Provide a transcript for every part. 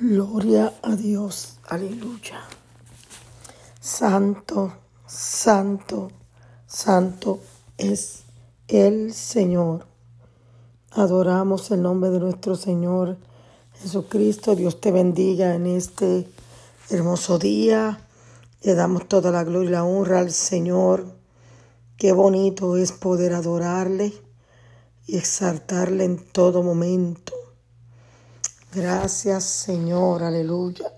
Gloria a Dios, aleluya. Santo, santo, santo es el Señor. Adoramos el nombre de nuestro Señor Jesucristo. Dios te bendiga en este hermoso día. Le damos toda la gloria y la honra al Señor. Qué bonito es poder adorarle y exaltarle en todo momento. Gracias Señor, aleluya.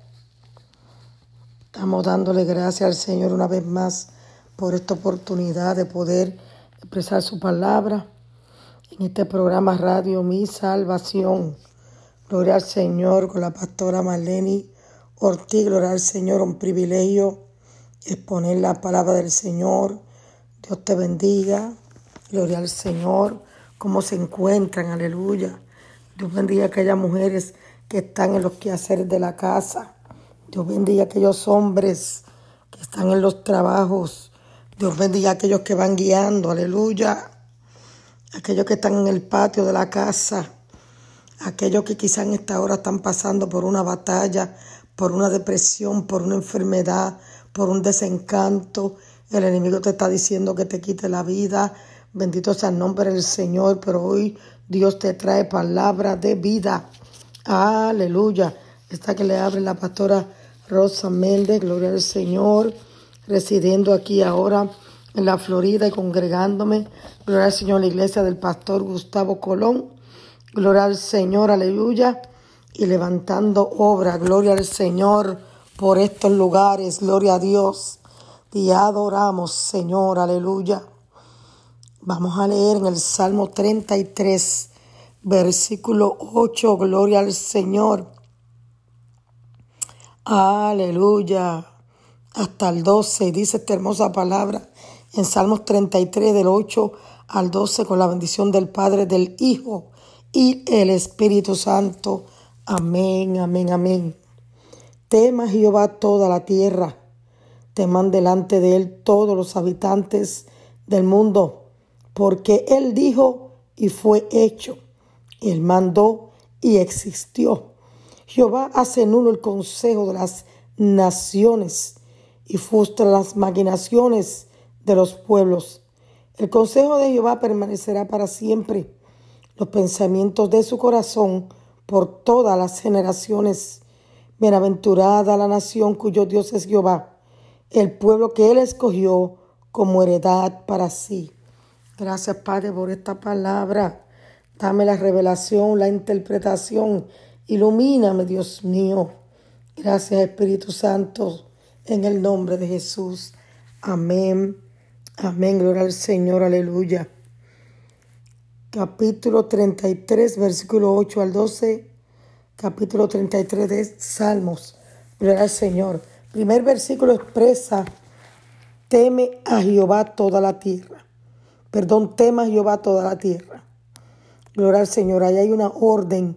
Estamos dándole gracias al Señor una vez más por esta oportunidad de poder expresar su palabra en este programa Radio Mi Salvación. Gloria al Señor con la pastora Marlene Ortiz. Gloria al Señor, un privilegio exponer la palabra del Señor. Dios te bendiga. Gloria al Señor. ¿Cómo se encuentran? Aleluya. Dios bendiga a aquellas mujeres que están en los quehaceres de la casa. Dios bendiga a aquellos hombres que están en los trabajos. Dios bendiga a aquellos que van guiando. Aleluya. Aquellos que están en el patio de la casa. Aquellos que quizás en esta hora están pasando por una batalla, por una depresión, por una enfermedad, por un desencanto. El enemigo te está diciendo que te quite la vida. Bendito sea el nombre del Señor, pero hoy Dios te trae palabra de vida. Aleluya. Esta que le abre la pastora Rosa Méndez, gloria al Señor, residiendo aquí ahora en la Florida y congregándome. Gloria al Señor, la iglesia del pastor Gustavo Colón. Gloria al Señor, aleluya. Y levantando obra, gloria al Señor por estos lugares, gloria a Dios. Y adoramos, Señor, aleluya. Vamos a leer en el Salmo 33, versículo 8, gloria al Señor. Aleluya. Hasta el 12 dice esta hermosa palabra en Salmos 33 del 8 al 12 con la bendición del Padre, del Hijo y el Espíritu Santo. Amén, amén, amén. Tema Jehová toda la tierra. Teman delante de él todos los habitantes del mundo porque Él dijo y fue hecho. Él mandó y existió. Jehová hace nulo el consejo de las naciones y frustra las maquinaciones de los pueblos. El consejo de Jehová permanecerá para siempre, los pensamientos de su corazón por todas las generaciones. Bienaventurada la nación cuyo Dios es Jehová, el pueblo que él escogió como heredad para sí. Gracias, Padre, por esta palabra. Dame la revelación, la interpretación. Ilumíname, Dios mío. Gracias, Espíritu Santo, en el nombre de Jesús. Amén. Amén. Gloria al Señor. Aleluya. Capítulo 33, versículo 8 al 12. Capítulo 33 de Salmos. Gloria al Señor. Primer versículo expresa, teme a Jehová toda la tierra. Perdón, tema Jehová toda la tierra. Gloria al Señor. Ahí hay una orden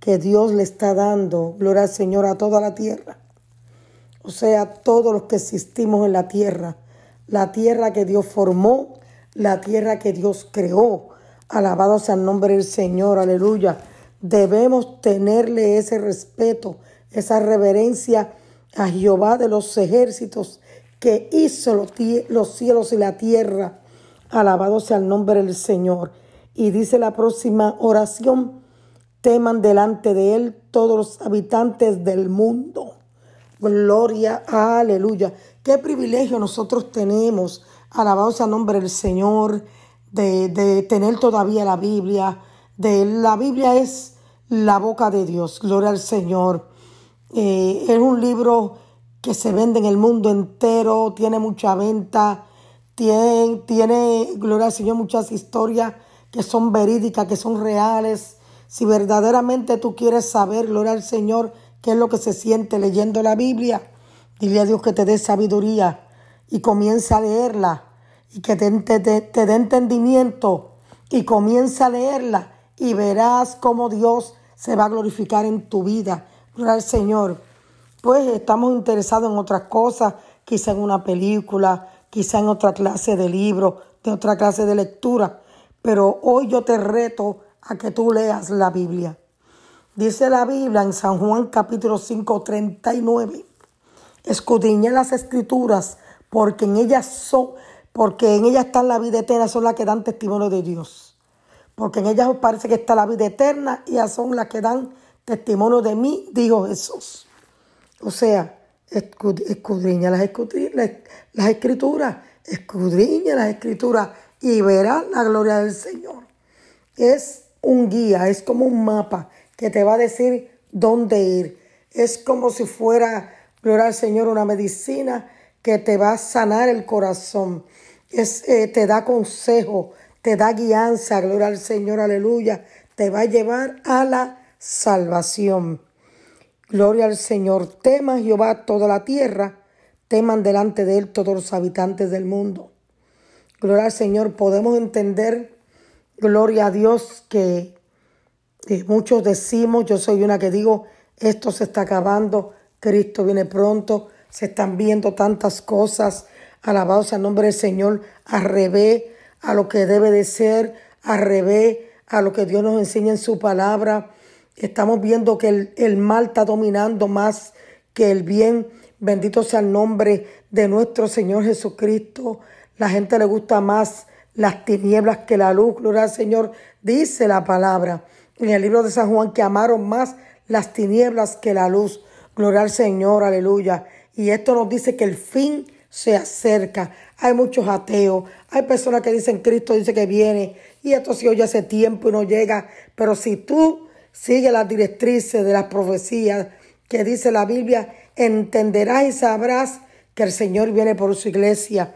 que Dios le está dando. Gloria al Señor a toda la tierra. O sea, todos los que existimos en la tierra. La tierra que Dios formó, la tierra que Dios creó. Alabado sea el nombre del Señor. Aleluya. Debemos tenerle ese respeto, esa reverencia a Jehová de los ejércitos que hizo los cielos y la tierra Alabado sea el nombre del Señor. Y dice la próxima oración, teman delante de Él todos los habitantes del mundo. Gloria, aleluya. Qué privilegio nosotros tenemos, alabado sea nombre del Señor, de, tener todavía la Biblia. De, la Biblia es la boca de Dios, gloria al Señor. Eh, es un libro que se vende en el mundo entero, tiene mucha venta tiene, tiene, gloria al Señor, muchas historias que son verídicas, que son reales. Si verdaderamente tú quieres saber, gloria al Señor, qué es lo que se siente leyendo la Biblia, dile a Dios que te dé sabiduría y comienza a leerla y que te, te dé entendimiento y comienza a leerla y verás cómo Dios se va a glorificar en tu vida. Gloria al Señor. Pues estamos interesados en otras cosas, quizá en una película, quizá en otra clase de libro, de otra clase de lectura, pero hoy yo te reto a que tú leas la Biblia. Dice la Biblia en San Juan capítulo 5, 39. Escudriña las escrituras porque en ellas son, porque en ellas está la vida eterna, son las que dan testimonio de Dios. Porque en ellas os parece que está la vida eterna y ellas son las que dan testimonio de mí, dijo Jesús. O sea, escudriña las, las escrituras, escudriña las escrituras y verá la gloria del Señor. Es un guía, es como un mapa que te va a decir dónde ir. Es como si fuera, gloria al Señor, una medicina que te va a sanar el corazón. Es, eh, te da consejo, te da guianza, gloria al Señor, aleluya. Te va a llevar a la salvación. Gloria al Señor. Tema Jehová toda la tierra, teman delante de él todos los habitantes del mundo. Gloria al Señor. Podemos entender, gloria a Dios, que muchos decimos, yo soy una que digo, esto se está acabando, Cristo viene pronto, se están viendo tantas cosas, alabados al nombre del Señor, al revés a lo que debe de ser, al revés a lo que Dios nos enseña en su palabra. Estamos viendo que el, el mal está dominando más que el bien. Bendito sea el nombre de nuestro Señor Jesucristo. La gente le gusta más las tinieblas que la luz. Gloria al Señor. Dice la palabra en el libro de San Juan que amaron más las tinieblas que la luz. Gloria al Señor, aleluya. Y esto nos dice que el fin se acerca. Hay muchos ateos, hay personas que dicen Cristo dice que viene y esto se oye hace tiempo y no llega. Pero si tú sigues las directrices de las profecías que dice la Biblia, entenderás y sabrás que el Señor viene por su iglesia.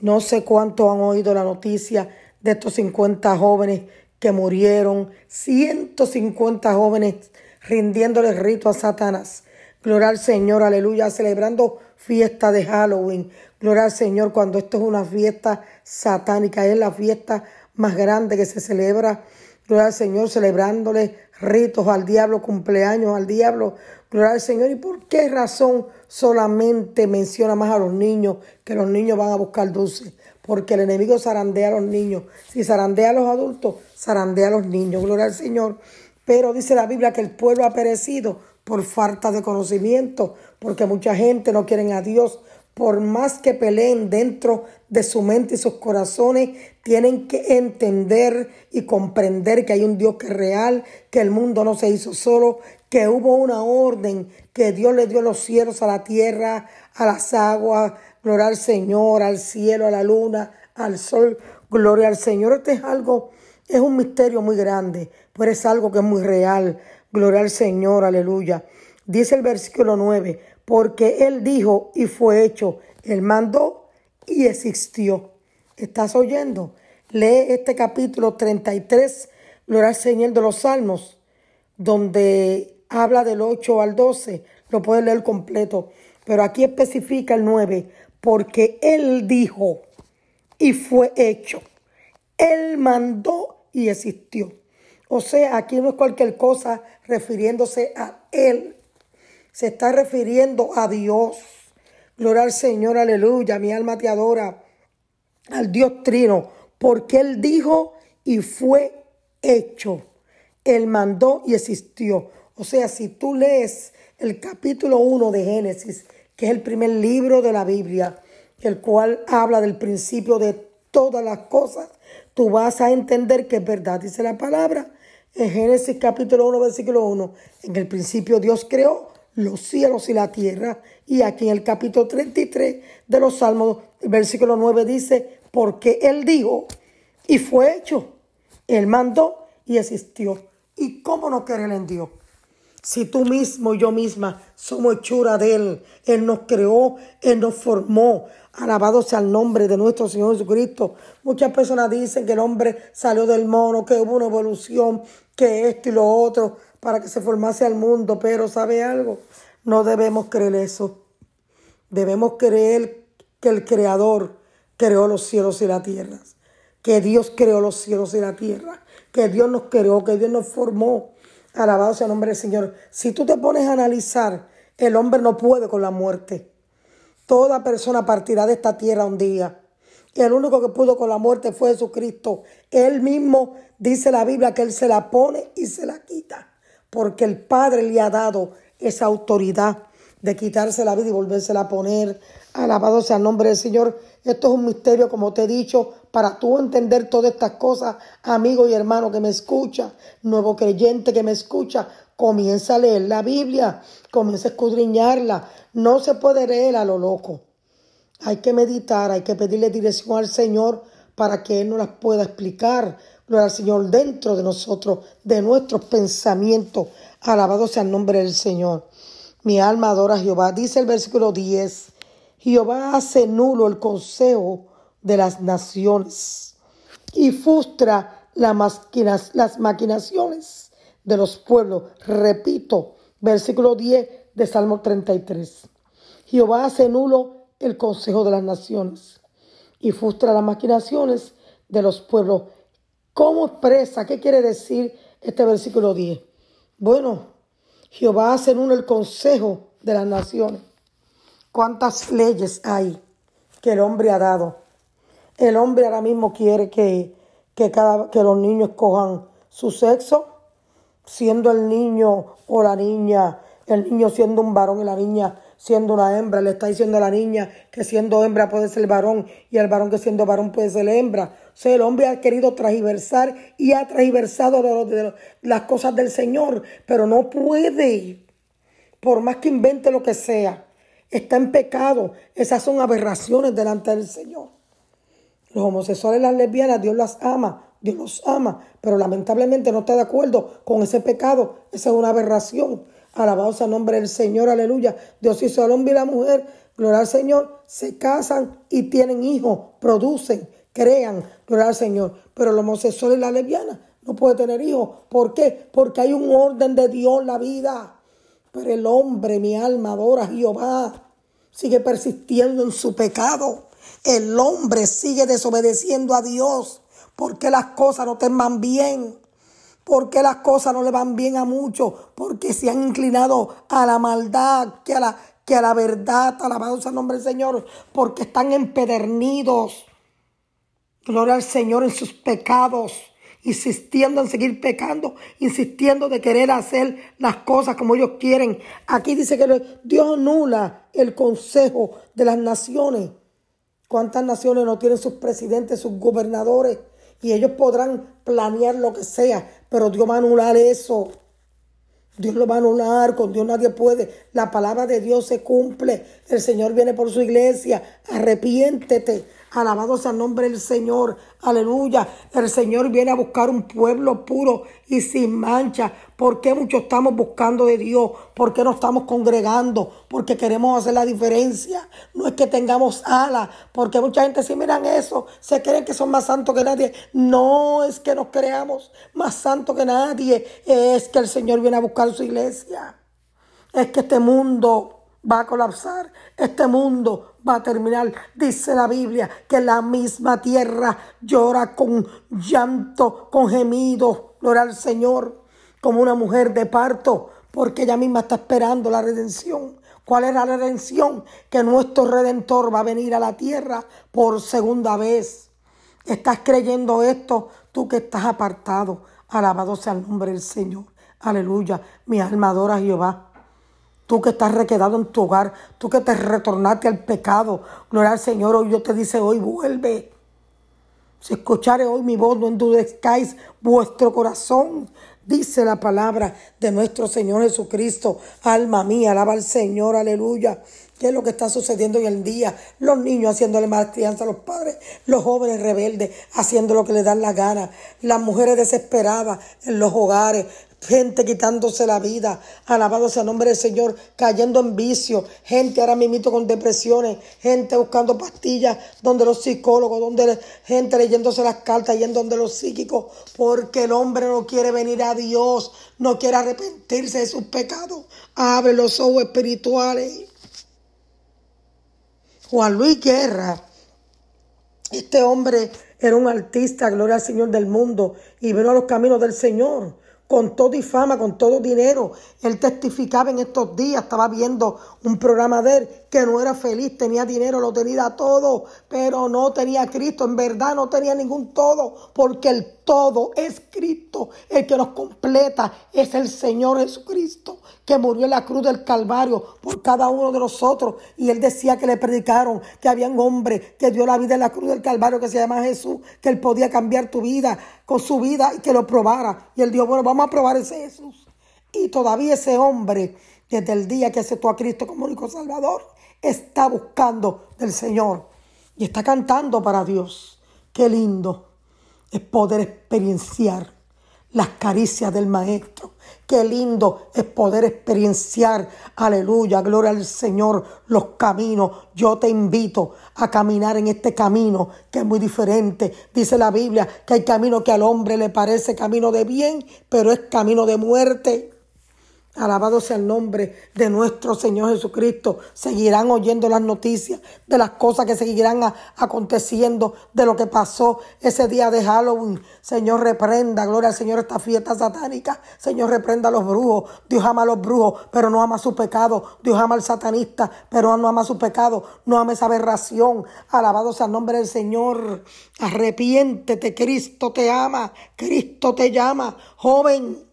No sé cuánto han oído la noticia de estos 50 jóvenes que murieron, 150 jóvenes rindiéndole rito a Satanás. Gloria al Señor, aleluya, celebrando fiesta de Halloween. Gloria al Señor cuando esto es una fiesta satánica, es la fiesta más grande que se celebra. Gloria al Señor, celebrándole ritos al diablo, cumpleaños al diablo. Gloria al Señor. ¿Y por qué razón solamente menciona más a los niños que los niños van a buscar dulces? Porque el enemigo zarandea a los niños. Si zarandea a los adultos, zarandea a los niños. Gloria al Señor. Pero dice la Biblia que el pueblo ha perecido por falta de conocimiento, porque mucha gente no quiere a Dios. Por más que peleen dentro de su mente y sus corazones, tienen que entender y comprender que hay un Dios que es real, que el mundo no se hizo solo, que hubo una orden, que Dios le dio los cielos a la tierra, a las aguas, gloria al Señor, al cielo, a la luna, al sol, gloria al Señor. Este es algo, es un misterio muy grande, pero es algo que es muy real. Gloria al Señor, aleluya. Dice el versículo 9, porque Él dijo y fue hecho, Él mandó y existió. ¿Estás oyendo? Lee este capítulo 33, Gloria al Señor de los Salmos, donde habla del 8 al 12. Lo puedes leer completo. Pero aquí especifica el 9, porque Él dijo y fue hecho. Él mandó y existió. O sea, aquí no es cualquier cosa refiriéndose a Él. Se está refiriendo a Dios. Gloria al Señor, aleluya. Mi alma te adora. Al Dios Trino. Porque Él dijo y fue hecho. Él mandó y existió. O sea, si tú lees el capítulo 1 de Génesis, que es el primer libro de la Biblia, el cual habla del principio de todas las cosas, tú vas a entender que es verdad, dice la palabra, en Génesis capítulo 1, versículo 1, en el principio Dios creó los cielos y la tierra. Y aquí en el capítulo 33 de los Salmos, el versículo 9 dice, porque Él dijo y fue hecho. Él mandó y existió. ¿Y cómo no querer en Dios? Si tú mismo y yo misma somos hechura de Él, Él nos creó, Él nos formó. Alabado sea el nombre de nuestro Señor Jesucristo. Muchas personas dicen que el hombre salió del mono, que hubo una evolución, que esto y lo otro, para que se formase al mundo. Pero ¿sabe algo? No debemos creer eso. Debemos creer que el Creador creó los cielos y la tierra. Que Dios creó los cielos y la tierra. Que Dios nos creó, que Dios nos formó Alabado sea el nombre del Señor. Si tú te pones a analizar, el hombre no puede con la muerte. Toda persona partirá de esta tierra un día. Y el único que pudo con la muerte fue Jesucristo. Él mismo dice la Biblia que Él se la pone y se la quita. porque el Padre le ha dado esa autoridad de quitarse la vida y volvérsela a poner. Alabado sea el nombre del Señor. Esto es un misterio, como te he dicho, para tú entender todas estas cosas, amigo y hermano que me escucha, nuevo creyente que me escucha, comienza a leer la Biblia, comienza a escudriñarla. No se puede leer a lo loco. Hay que meditar, hay que pedirle dirección al Señor para que Él nos las pueda explicar. Gloria al Señor dentro de nosotros, de nuestros pensamientos. Alabado sea el nombre del Señor. Mi alma adora a Jehová. Dice el versículo 10. Jehová hace nulo el consejo de las naciones y frustra las maquinaciones de los pueblos. Repito, versículo 10 de Salmo 33. Jehová hace nulo el consejo de las naciones y frustra las maquinaciones de los pueblos. ¿Cómo expresa? ¿Qué quiere decir este versículo 10? Bueno, Jehová hace nulo el consejo de las naciones. ¿Cuántas leyes hay que el hombre ha dado? El hombre ahora mismo quiere que, que, cada, que los niños cojan su sexo, siendo el niño o la niña, el niño siendo un varón y la niña siendo una hembra. Le está diciendo a la niña que siendo hembra puede ser varón y el varón que siendo varón puede ser hembra. O sea, el hombre ha querido transversar y ha transversado las cosas del Señor, pero no puede, por más que invente lo que sea. Está en pecado. Esas son aberraciones delante del Señor. Los homosexuales las lesbianas, Dios las ama, Dios los ama, pero lamentablemente no está de acuerdo con ese pecado. Esa es una aberración. Alabado sea nombre del Señor, aleluya. Dios hizo al hombre y la mujer, gloria al Señor, se casan y tienen hijos, producen, crean, gloria al Señor. Pero el homosexual y la lesbiana no puede tener hijos. ¿Por qué? Porque hay un orden de Dios en la vida. Pero el hombre, mi alma, adora a Jehová. Sigue persistiendo en su pecado. El hombre sigue desobedeciendo a Dios. Porque las cosas no te van bien porque las cosas no le van bien a muchos, porque se han inclinado a la maldad, que a la, que a la verdad, alabado sea el nombre del Señor, porque están empedernidos. Gloria al Señor en sus pecados, insistiendo en seguir pecando, insistiendo de querer hacer las cosas como ellos quieren. Aquí dice que Dios anula el consejo de las naciones. ¿Cuántas naciones no tienen sus presidentes, sus gobernadores? Y ellos podrán planear lo que sea, pero Dios va a anular eso. Dios lo va a anular, con Dios nadie puede. La palabra de Dios se cumple. El Señor viene por su iglesia. Arrepiéntete. Alabado sea el nombre del Señor. Aleluya. El Señor viene a buscar un pueblo puro y sin mancha. ¿Por qué muchos estamos buscando de Dios? ¿Por qué no estamos congregando? Porque queremos hacer la diferencia. No es que tengamos alas. Porque mucha gente si miran eso, se creen que son más santos que nadie. No es que nos creamos más santos que nadie. Es que el Señor viene a buscar su iglesia. Es que este mundo va a colapsar, este mundo va a terminar. Dice la Biblia que la misma tierra llora con llanto, con gemido, gloria al Señor, como una mujer de parto, porque ella misma está esperando la redención. ¿Cuál es la redención? Que nuestro redentor va a venir a la tierra por segunda vez. ¿Estás creyendo esto? Tú que estás apartado. Alabado sea el nombre del Señor. Aleluya. Mi alma adora a Jehová. Tú que estás requedado en tu hogar, tú que te retornaste al pecado, gloria al Señor, hoy yo te dice hoy, vuelve. Si escuchare hoy mi voz, no endurezcáis vuestro corazón. Dice la palabra de nuestro Señor Jesucristo. Alma mía, alaba al Señor, aleluya. ¿Qué es lo que está sucediendo en el día? Los niños haciéndole más crianza a los padres, los jóvenes rebeldes haciendo lo que les dan la gana, las mujeres desesperadas en los hogares, gente quitándose la vida, alabado sea nombre del Señor, cayendo en vicio, gente ahora mismo con depresiones, gente buscando pastillas donde los psicólogos, donde gente leyéndose las cartas, yendo donde los psíquicos, porque el hombre no quiere venir a Dios, no quiere arrepentirse de sus pecados. Abre los ojos espirituales. Juan Luis Guerra, este hombre era un artista, gloria al Señor del mundo, y vino a los caminos del Señor con todo y fama, con todo dinero. Él testificaba en estos días, estaba viendo un programa de él que no era feliz, tenía dinero, lo tenía todo, pero no tenía Cristo. En verdad no tenía ningún todo, porque el todo es Cristo. El que nos completa es el Señor Jesucristo, que murió en la cruz del Calvario por cada uno de nosotros. Y él decía que le predicaron que había un hombre que dio la vida en la cruz del Calvario que se llama Jesús, que él podía cambiar tu vida con su vida y que lo probara. Y él dijo, bueno, vamos a probar ese Jesús. Y todavía ese hombre, desde el día que aceptó a Cristo como único Salvador, está buscando del Señor y está cantando para Dios. Qué lindo es poder experienciar las caricias del Maestro. Qué lindo es poder experienciar, aleluya, gloria al Señor, los caminos. Yo te invito a caminar en este camino que es muy diferente. Dice la Biblia que hay camino que al hombre le parece camino de bien, pero es camino de muerte. Alabado sea el nombre de nuestro Señor Jesucristo. Seguirán oyendo las noticias de las cosas que seguirán aconteciendo, de lo que pasó ese día de Halloween. Señor, reprenda, gloria al Señor, esta fiesta satánica. Señor, reprenda a los brujos. Dios ama a los brujos, pero no ama su pecado. Dios ama al satanista, pero no ama su pecado. No ama esa aberración. Alabado sea el nombre del Señor. Arrepiéntete, Cristo te ama. Cristo te llama. Joven,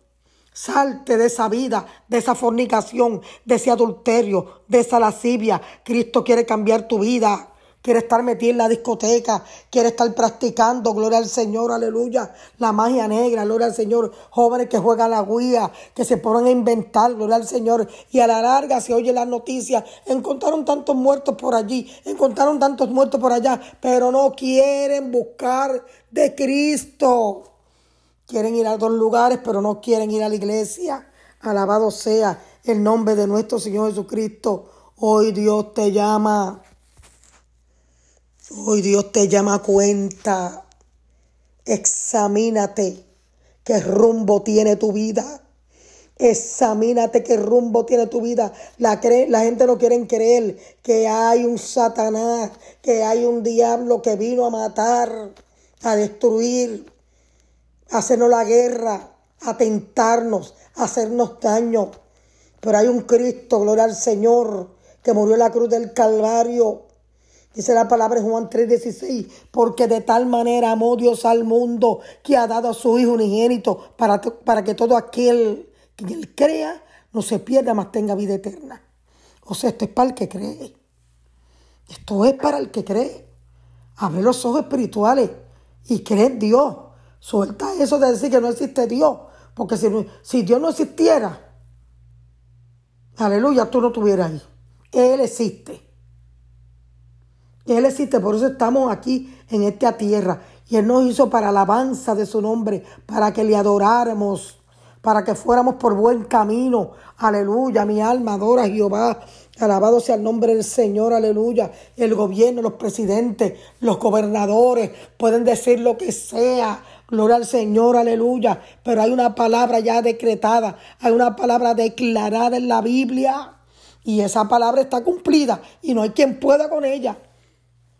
Salte de esa vida, de esa fornicación, de ese adulterio, de esa lascivia. Cristo quiere cambiar tu vida. Quiere estar metido en la discoteca, quiere estar practicando, gloria al Señor, aleluya, la magia negra, gloria al Señor, jóvenes que juegan la guía, que se ponen a inventar, gloria al Señor, y a la larga se oye las noticias, encontraron tantos muertos por allí, encontraron tantos muertos por allá, pero no quieren buscar de Cristo. Quieren ir a otros lugares, pero no quieren ir a la iglesia. Alabado sea el nombre de nuestro Señor Jesucristo. Hoy Dios te llama. Hoy Dios te llama a cuenta. Examínate qué rumbo tiene tu vida. Examínate qué rumbo tiene tu vida. La, la gente no quiere creer que hay un Satanás, que hay un diablo que vino a matar, a destruir hacernos la guerra, a tentarnos, a hacernos daño. Pero hay un Cristo, gloria al Señor, que murió en la cruz del Calvario. Dice la palabra en Juan 3:16, porque de tal manera amó Dios al mundo que ha dado a su Hijo unigénito para, para que todo aquel que él crea no se pierda, mas tenga vida eterna. O sea, esto es para el que cree. Esto es para el que cree. Abre los ojos espirituales y cree en Dios. Suelta eso de decir que no existe Dios. Porque si, si Dios no existiera, aleluya, tú no estuvieras ahí. Él existe. Él existe, por eso estamos aquí en esta tierra. Y Él nos hizo para alabanza de su nombre, para que le adoráramos, para que fuéramos por buen camino. Aleluya, mi alma adora a Jehová. Alabado sea el nombre del Señor, aleluya. El gobierno, los presidentes, los gobernadores pueden decir lo que sea, Gloria al Señor, aleluya. Pero hay una palabra ya decretada, hay una palabra declarada en la Biblia. Y esa palabra está cumplida y no hay quien pueda con ella.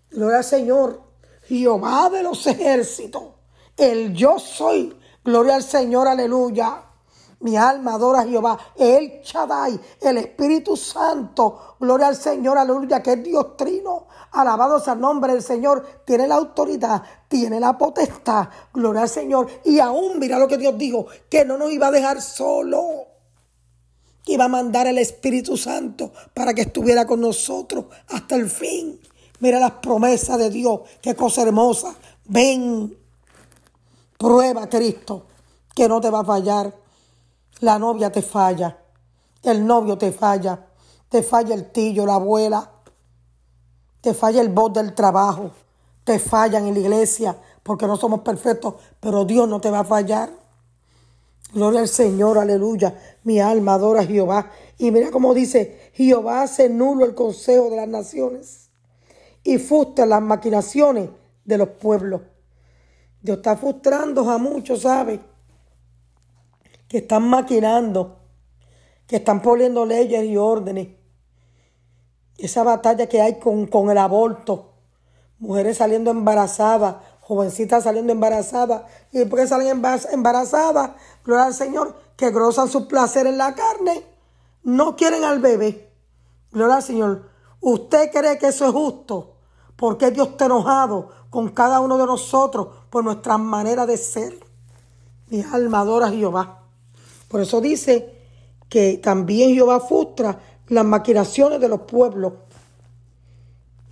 Gloria al Señor. Jehová de los ejércitos. El yo soy. Gloria al Señor, aleluya. Mi alma adora a Jehová, el Shaddai, el Espíritu Santo. Gloria al Señor, aleluya, que es Dios trino. Alabado sea el nombre del Señor. Tiene la autoridad, tiene la potestad. Gloria al Señor. Y aún, mira lo que Dios dijo, que no nos iba a dejar solo. Iba a mandar el Espíritu Santo para que estuviera con nosotros hasta el fin. Mira las promesas de Dios, qué cosa hermosa. Ven, prueba Cristo, que no te va a fallar. La novia te falla, el novio te falla, te falla el tío, la abuela, te falla el voz del trabajo, te fallan en la iglesia porque no somos perfectos, pero Dios no te va a fallar. Gloria al Señor, aleluya. Mi alma adora a Jehová. Y mira cómo dice, Jehová hace nulo el consejo de las naciones y frustra las maquinaciones de los pueblos. Dios está frustrando a muchos, ¿sabe? Que están maquinando, que están poniendo leyes y órdenes. Esa batalla que hay con, con el aborto, mujeres saliendo embarazadas, jovencitas saliendo embarazadas. ¿Y por qué salen embarazadas? Gloria al Señor, que grozan su placer en la carne. No quieren al bebé. Gloria al Señor. ¿Usted cree que eso es justo? Porque Dios está enojado con cada uno de nosotros por nuestra manera de ser. Mi alma adora a Jehová. Por eso dice que también Jehová frustra las maquinaciones de los pueblos.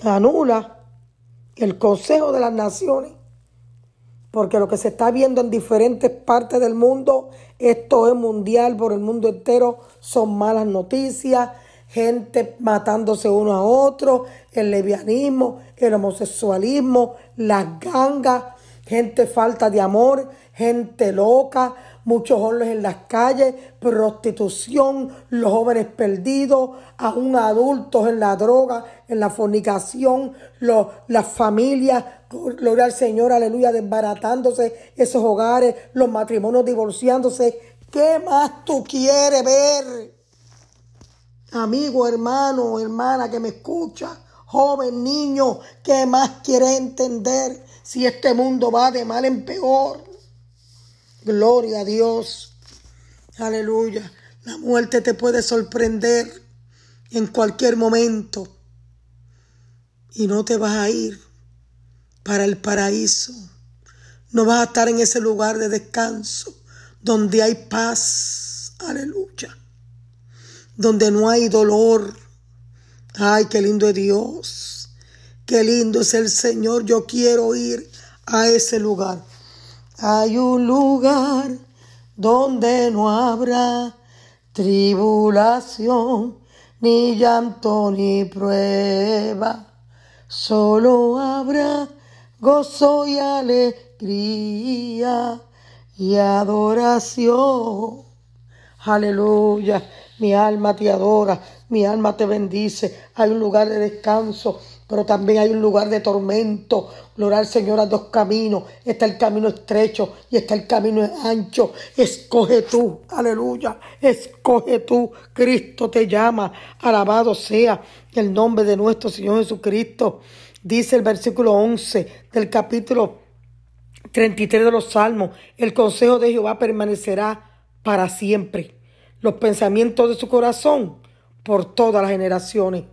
Anula el consejo de las naciones. Porque lo que se está viendo en diferentes partes del mundo, esto es mundial por el mundo entero, son malas noticias, gente matándose uno a otro, el levianismo, el homosexualismo, las gangas, gente falta de amor, gente loca, muchos hombres en las calles, prostitución, los jóvenes perdidos, aún adultos en la droga, en la fornicación, las familias, gloria al Señor, aleluya, desbaratándose esos hogares, los matrimonios divorciándose. ¿Qué más tú quieres ver? Amigo, hermano, hermana que me escucha, joven, niño, ¿qué más quieres entender si este mundo va de mal en peor? Gloria a Dios. Aleluya. La muerte te puede sorprender en cualquier momento y no te vas a ir para el paraíso. No vas a estar en ese lugar de descanso donde hay paz. Aleluya. Donde no hay dolor. Ay, qué lindo es Dios. Qué lindo es el Señor. Yo quiero ir a ese lugar. Hay un lugar donde no habrá tribulación, ni llanto, ni prueba. Solo habrá gozo y alegría y adoración. Aleluya. Mi alma te adora, mi alma te bendice. Hay un lugar de descanso pero también hay un lugar de tormento. Gloria al Señor a dos caminos. Está el camino estrecho y está el camino ancho. Escoge tú, aleluya. Escoge tú. Cristo te llama. Alabado sea el nombre de nuestro Señor Jesucristo. Dice el versículo 11 del capítulo 33 de los Salmos. El consejo de Jehová permanecerá para siempre. Los pensamientos de su corazón por todas las generaciones.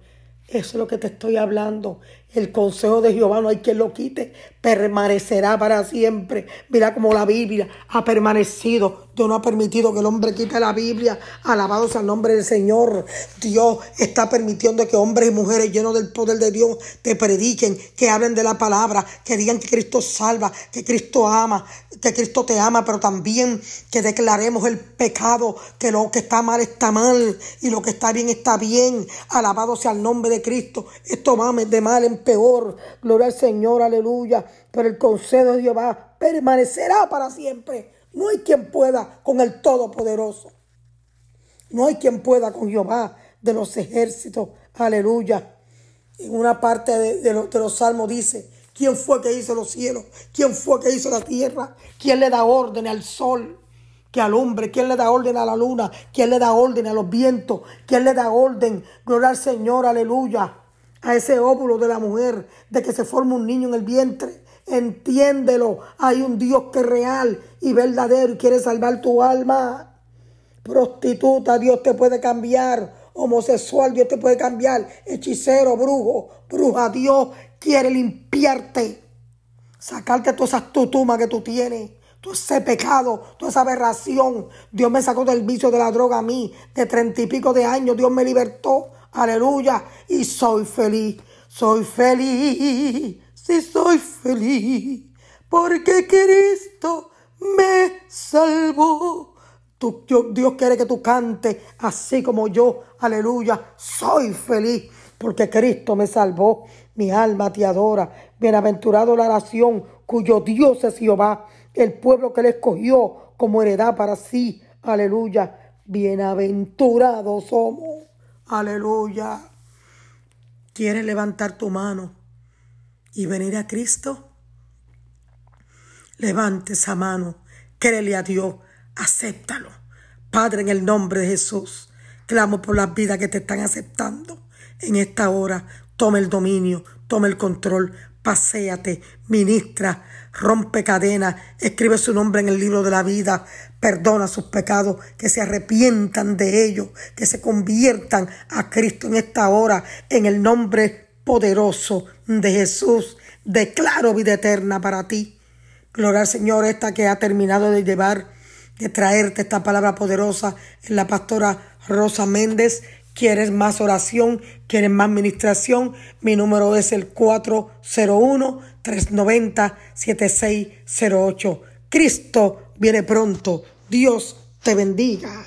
Eso es lo que te estoy hablando. El consejo de Jehová no hay quien lo quite, permanecerá para siempre. Mira cómo la Biblia ha permanecido. Dios no ha permitido que el hombre quite la Biblia. Alabados al nombre del Señor. Dios está permitiendo que hombres y mujeres llenos del poder de Dios te prediquen, que hablen de la palabra, que digan que Cristo salva, que Cristo ama, que Cristo te ama, pero también que declaremos el pecado, que lo que está mal está mal y lo que está bien está bien. Alabado sea el nombre de Cristo. Esto va de mal en peor. Gloria al Señor, aleluya. Pero el consejo de Jehová permanecerá para siempre. No hay quien pueda con el Todopoderoso. No hay quien pueda con Jehová de los ejércitos. Aleluya. En una parte de, los, salmos dice, ¿quién fue que hizo los cielos? ¿Quién fue que hizo la tierra? ¿Quién le da orden al sol? que alumbre, quién le da orden a la luna, quién le da orden a los vientos, quién le da orden, gloria al Señor, aleluya a ese óvulo de la mujer, de que se forme un niño en el vientre. Entiéndelo, hay un Dios que es real y verdadero y quiere salvar tu alma. Prostituta, Dios te puede cambiar. Homosexual, Dios te puede cambiar. Hechicero, brujo, bruja, Dios quiere limpiarte. Sacarte todas esas tutumas que tú tienes todo ese pecado, toda esa aberración. Dios me sacó del vicio de la droga a mí, de treinta y pico de años. Dios me libertó Aleluya. Y soy feliz. Soy feliz. Sí, soy feliz. Porque Cristo me salvó. Dios quiere que tú cantes así como yo. Aleluya. Soy feliz. Porque Cristo me salvó. Mi alma te adora. Bienaventurado la nación cuyo Dios es Jehová. El pueblo que le escogió como heredad para sí. Aleluya. Bienaventurados somos. Aleluya. ¿Quieres levantar tu mano y venir a Cristo? Levante esa mano, créele a Dios, acéptalo. Padre, en el nombre de Jesús, clamo por las vidas que te están aceptando en esta hora. Toma el dominio, toma el control. Paséate, ministra, rompe cadenas, escribe su nombre en el libro de la vida, perdona sus pecados, que se arrepientan de ellos, que se conviertan a Cristo en esta hora, en el nombre poderoso de Jesús. Declaro vida eterna para ti. Gloria al Señor, esta que ha terminado de llevar, de traerte esta palabra poderosa en la pastora Rosa Méndez. ¿Quieres más oración? ¿Quieres más administración? Mi número es el 401-390-7608. Cristo viene pronto. Dios te bendiga.